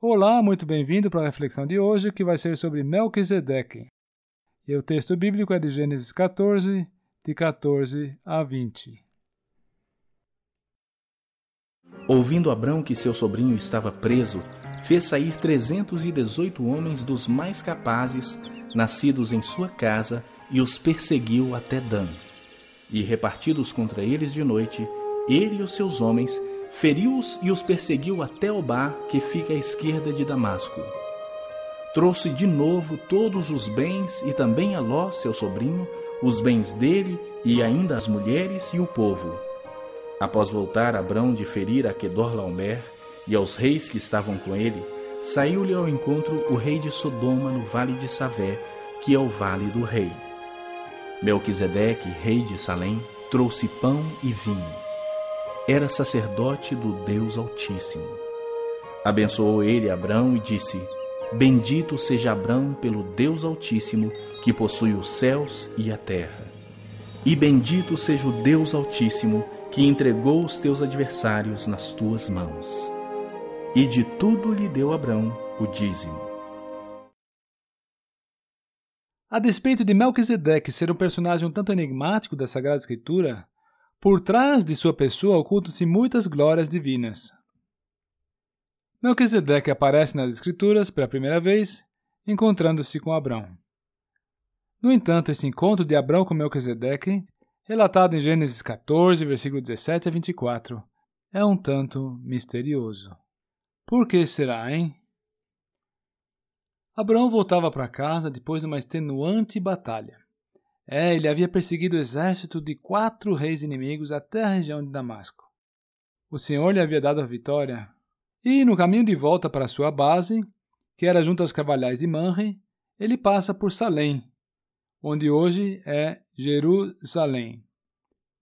Olá, muito bem-vindo para a reflexão de hoje, que vai ser sobre Melquisedeque. E o texto bíblico é de Gênesis 14, de 14 a 20. Ouvindo Abrão que seu sobrinho estava preso, fez sair trezentos e dezoito homens dos mais capazes, nascidos em sua casa, e os perseguiu até Dan. E repartidos contra eles de noite, ele e os seus homens feriu-os e os perseguiu até Obá, que fica à esquerda de Damasco. Trouxe de novo todos os bens e também a Ló, seu sobrinho, os bens dele e ainda as mulheres e o povo. Após voltar Abrão de ferir a Kedorlaomer e aos reis que estavam com ele, saiu-lhe ao encontro o rei de Sodoma no vale de Savé, que é o vale do rei. Melquisedeque, rei de Salém, trouxe pão e vinho era sacerdote do Deus Altíssimo. Abençoou ele Abrão e disse: Bendito seja Abrão pelo Deus Altíssimo, que possui os céus e a terra. E bendito seja o Deus Altíssimo, que entregou os teus adversários nas tuas mãos. E de tudo lhe deu Abrão o dízimo. A despeito de Melquisedeque ser um personagem um tanto enigmático da Sagrada Escritura, por trás de sua pessoa ocultam-se muitas glórias divinas. Melquisedeque aparece nas Escrituras pela primeira vez, encontrando-se com Abrão. No entanto, esse encontro de Abrão com Melquisedeque, relatado em Gênesis 14, versículo 17 a 24, é um tanto misterioso. Por que será, hein? Abraão voltava para casa depois de uma extenuante batalha. É, ele havia perseguido o exército de quatro reis inimigos até a região de Damasco. O Senhor lhe havia dado a vitória. E, no caminho de volta para sua base, que era junto aos cavalhais de Manre, ele passa por Salém, onde hoje é Jerusalém.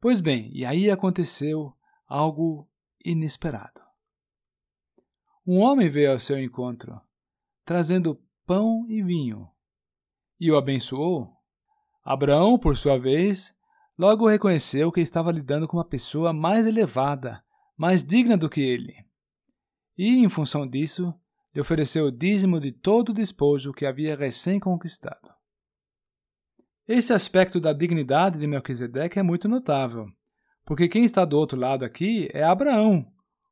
Pois bem, e aí aconteceu algo inesperado. Um homem veio ao seu encontro, trazendo pão e vinho, e o abençoou Abraão, por sua vez, logo reconheceu que estava lidando com uma pessoa mais elevada, mais digna do que ele. E, em função disso, lhe ofereceu o dízimo de todo o despojo que havia recém-conquistado. Esse aspecto da dignidade de Melquisedeque é muito notável, porque quem está do outro lado aqui é Abraão,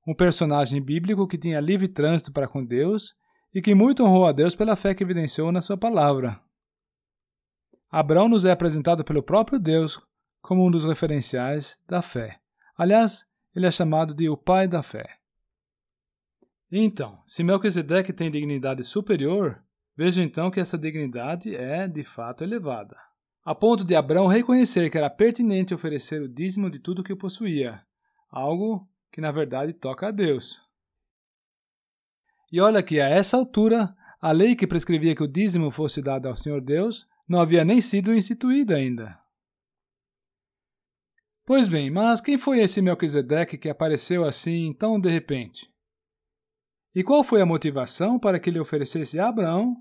um personagem bíblico que tinha livre trânsito para com Deus e que muito honrou a Deus pela fé que evidenciou na sua palavra. Abraão nos é apresentado pelo próprio Deus como um dos referenciais da fé. Aliás, ele é chamado de o pai da fé. Então, se Melquisedeque tem dignidade superior, veja então que essa dignidade é, de fato, elevada. A ponto de Abraão reconhecer que era pertinente oferecer o dízimo de tudo que possuía, algo que na verdade toca a Deus. E olha que a essa altura, a lei que prescrevia que o dízimo fosse dado ao Senhor Deus não havia nem sido instituída ainda. Pois bem, mas quem foi esse Melquisedeque que apareceu assim tão de repente? E qual foi a motivação para que ele oferecesse a Abraão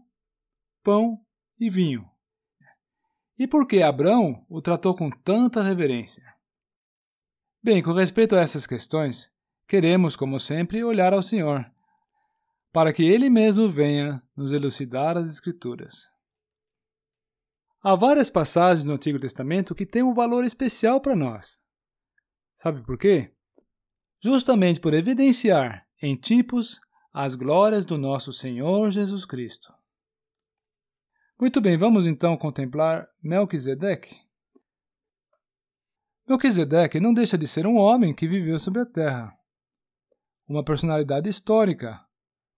pão e vinho? E por que Abraão o tratou com tanta reverência? Bem, com respeito a essas questões, queremos, como sempre, olhar ao Senhor, para que Ele mesmo venha nos elucidar as Escrituras. Há várias passagens no Antigo Testamento que têm um valor especial para nós. Sabe por quê? Justamente por evidenciar em tipos as glórias do nosso Senhor Jesus Cristo. Muito bem, vamos então contemplar Melquisedeque. Melquisedeque não deixa de ser um homem que viveu sobre a terra. Uma personalidade histórica,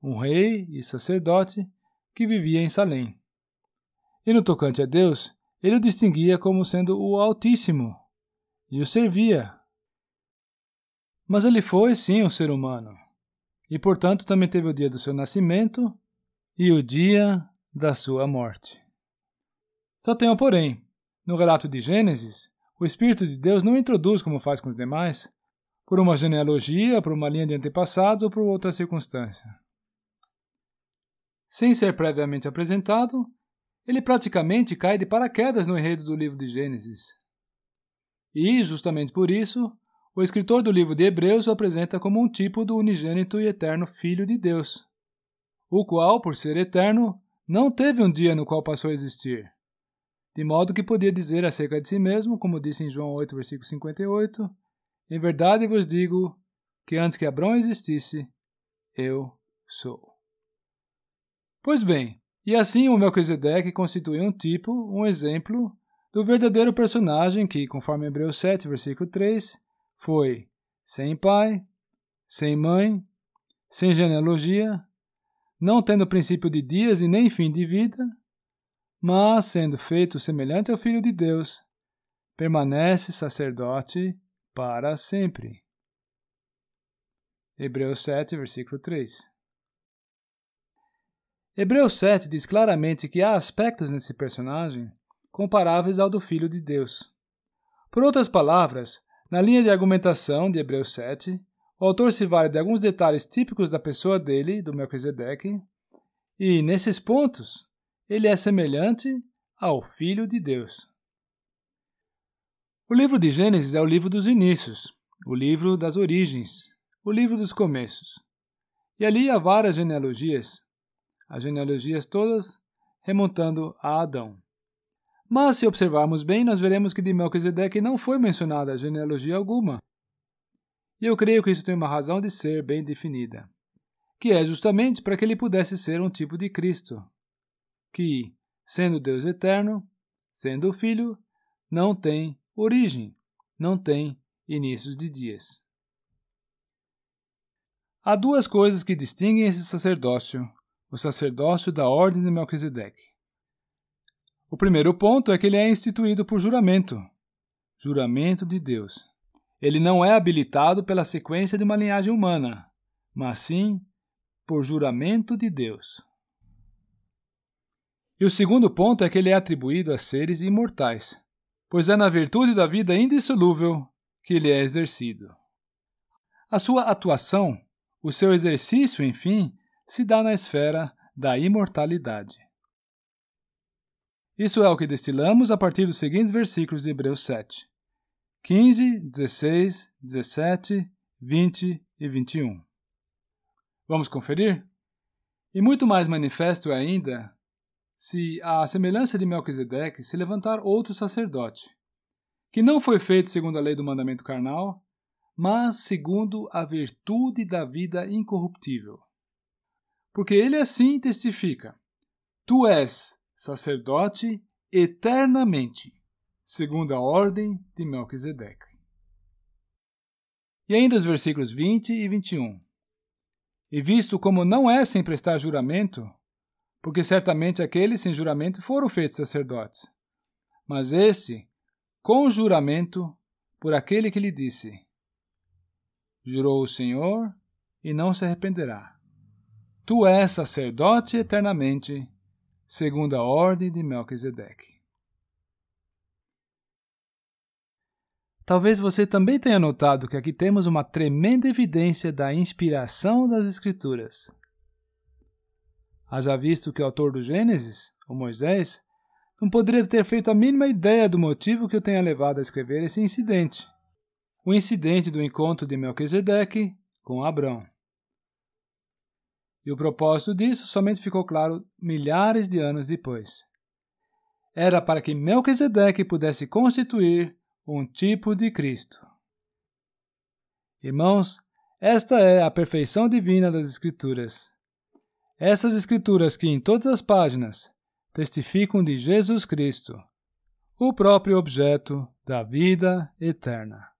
um rei e sacerdote que vivia em Salém. E no tocante a Deus, ele o distinguia como sendo o Altíssimo e o servia. Mas ele foi sim um ser humano, e portanto também teve o dia do seu nascimento e o dia da sua morte. Só tem um porém. No relato de Gênesis, o Espírito de Deus não introduz como faz com os demais, por uma genealogia, por uma linha de antepassados ou por outra circunstância. Sem ser previamente apresentado, ele praticamente cai de paraquedas no enredo do livro de Gênesis. E, justamente por isso, o escritor do livro de Hebreus o apresenta como um tipo do unigênito e eterno Filho de Deus, o qual, por ser eterno, não teve um dia no qual passou a existir. De modo que podia dizer acerca de si mesmo, como disse em João 8, versículo 58, Em verdade vos digo que antes que Abraão existisse, eu sou. Pois bem, e assim o Melquisedeque constitui um tipo, um exemplo, do verdadeiro personagem que, conforme Hebreus 7, versículo 3, foi sem pai, sem mãe, sem genealogia, não tendo princípio de dias e nem fim de vida, mas sendo feito semelhante ao Filho de Deus, permanece sacerdote para sempre. Hebreus 7, versículo 3. Hebreus 7 diz claramente que há aspectos nesse personagem comparáveis ao do Filho de Deus. Por outras palavras, na linha de argumentação de Hebreus 7, o autor se vale de alguns detalhes típicos da pessoa dele, do Melquisedeque, e, nesses pontos, ele é semelhante ao Filho de Deus. O livro de Gênesis é o livro dos inícios, o livro das origens, o livro dos começos. E ali há várias genealogias, as genealogias todas remontando a Adão. Mas, se observarmos bem, nós veremos que de Melquisedeque não foi mencionada genealogia alguma. E eu creio que isso tem uma razão de ser bem definida, que é justamente para que ele pudesse ser um tipo de Cristo, que, sendo Deus eterno, sendo o Filho, não tem origem, não tem inícios de dias. Há duas coisas que distinguem esse sacerdócio, o sacerdócio da ordem de Melquisedeque. O primeiro ponto é que ele é instituído por juramento. Juramento de Deus. Ele não é habilitado pela sequência de uma linhagem humana, mas sim por juramento de Deus. E o segundo ponto é que ele é atribuído a seres imortais, pois é na virtude da vida indissolúvel que ele é exercido. A sua atuação, o seu exercício, enfim, se dá na esfera da imortalidade. Isso é o que destilamos a partir dos seguintes versículos de Hebreus 7: 15, 16, 17, 20 e 21. Vamos conferir? E muito mais manifesto é ainda se, à semelhança de Melquisedeque, se levantar outro sacerdote, que não foi feito segundo a lei do mandamento carnal, mas segundo a virtude da vida incorruptível. Porque ele assim testifica: Tu és sacerdote eternamente, segundo a ordem de Melquisedeque. E ainda os versículos 20 e 21. E visto como não é sem prestar juramento, porque certamente aqueles sem juramento foram feitos sacerdotes, mas esse com juramento por aquele que lhe disse: Jurou o Senhor e não se arrependerá. Tu és sacerdote eternamente segundo a ordem de Melquisedeque. Talvez você também tenha notado que aqui temos uma tremenda evidência da inspiração das Escrituras. Haja visto que o autor do Gênesis, o Moisés, não poderia ter feito a mínima ideia do motivo que o tenha levado a escrever esse incidente. O incidente do encontro de Melquisedeque com Abrão. E o propósito disso somente ficou claro milhares de anos depois. Era para que Melquisedeque pudesse constituir um tipo de Cristo. Irmãos, esta é a perfeição divina das Escrituras. Essas Escrituras que, em todas as páginas, testificam de Jesus Cristo, o próprio objeto da vida eterna.